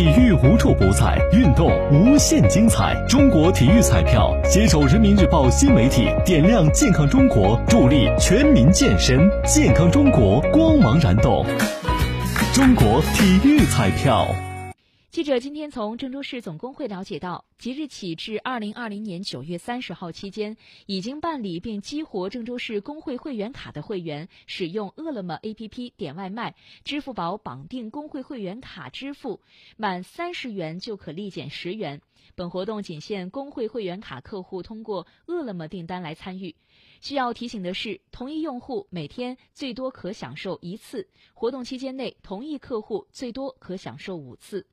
体育无处不在，运动无限精彩。中国体育彩票携手人民日报新媒体，点亮健康中国，助力全民健身。健康中国，光芒燃动。中国体育彩票。记者今天从郑州市总工会了解到，即日起至二零二零年九月三十号期间，已经办理并激活郑州市工会会员卡的会员，使用饿了么 APP 点外卖、支付宝绑定工会会员卡支付，满三十元就可立减十元。本活动仅限工会会员卡客户通过饿了么订单来参与。需要提醒的是，同一用户每天最多可享受一次，活动期间内同一客户最多可享受五次。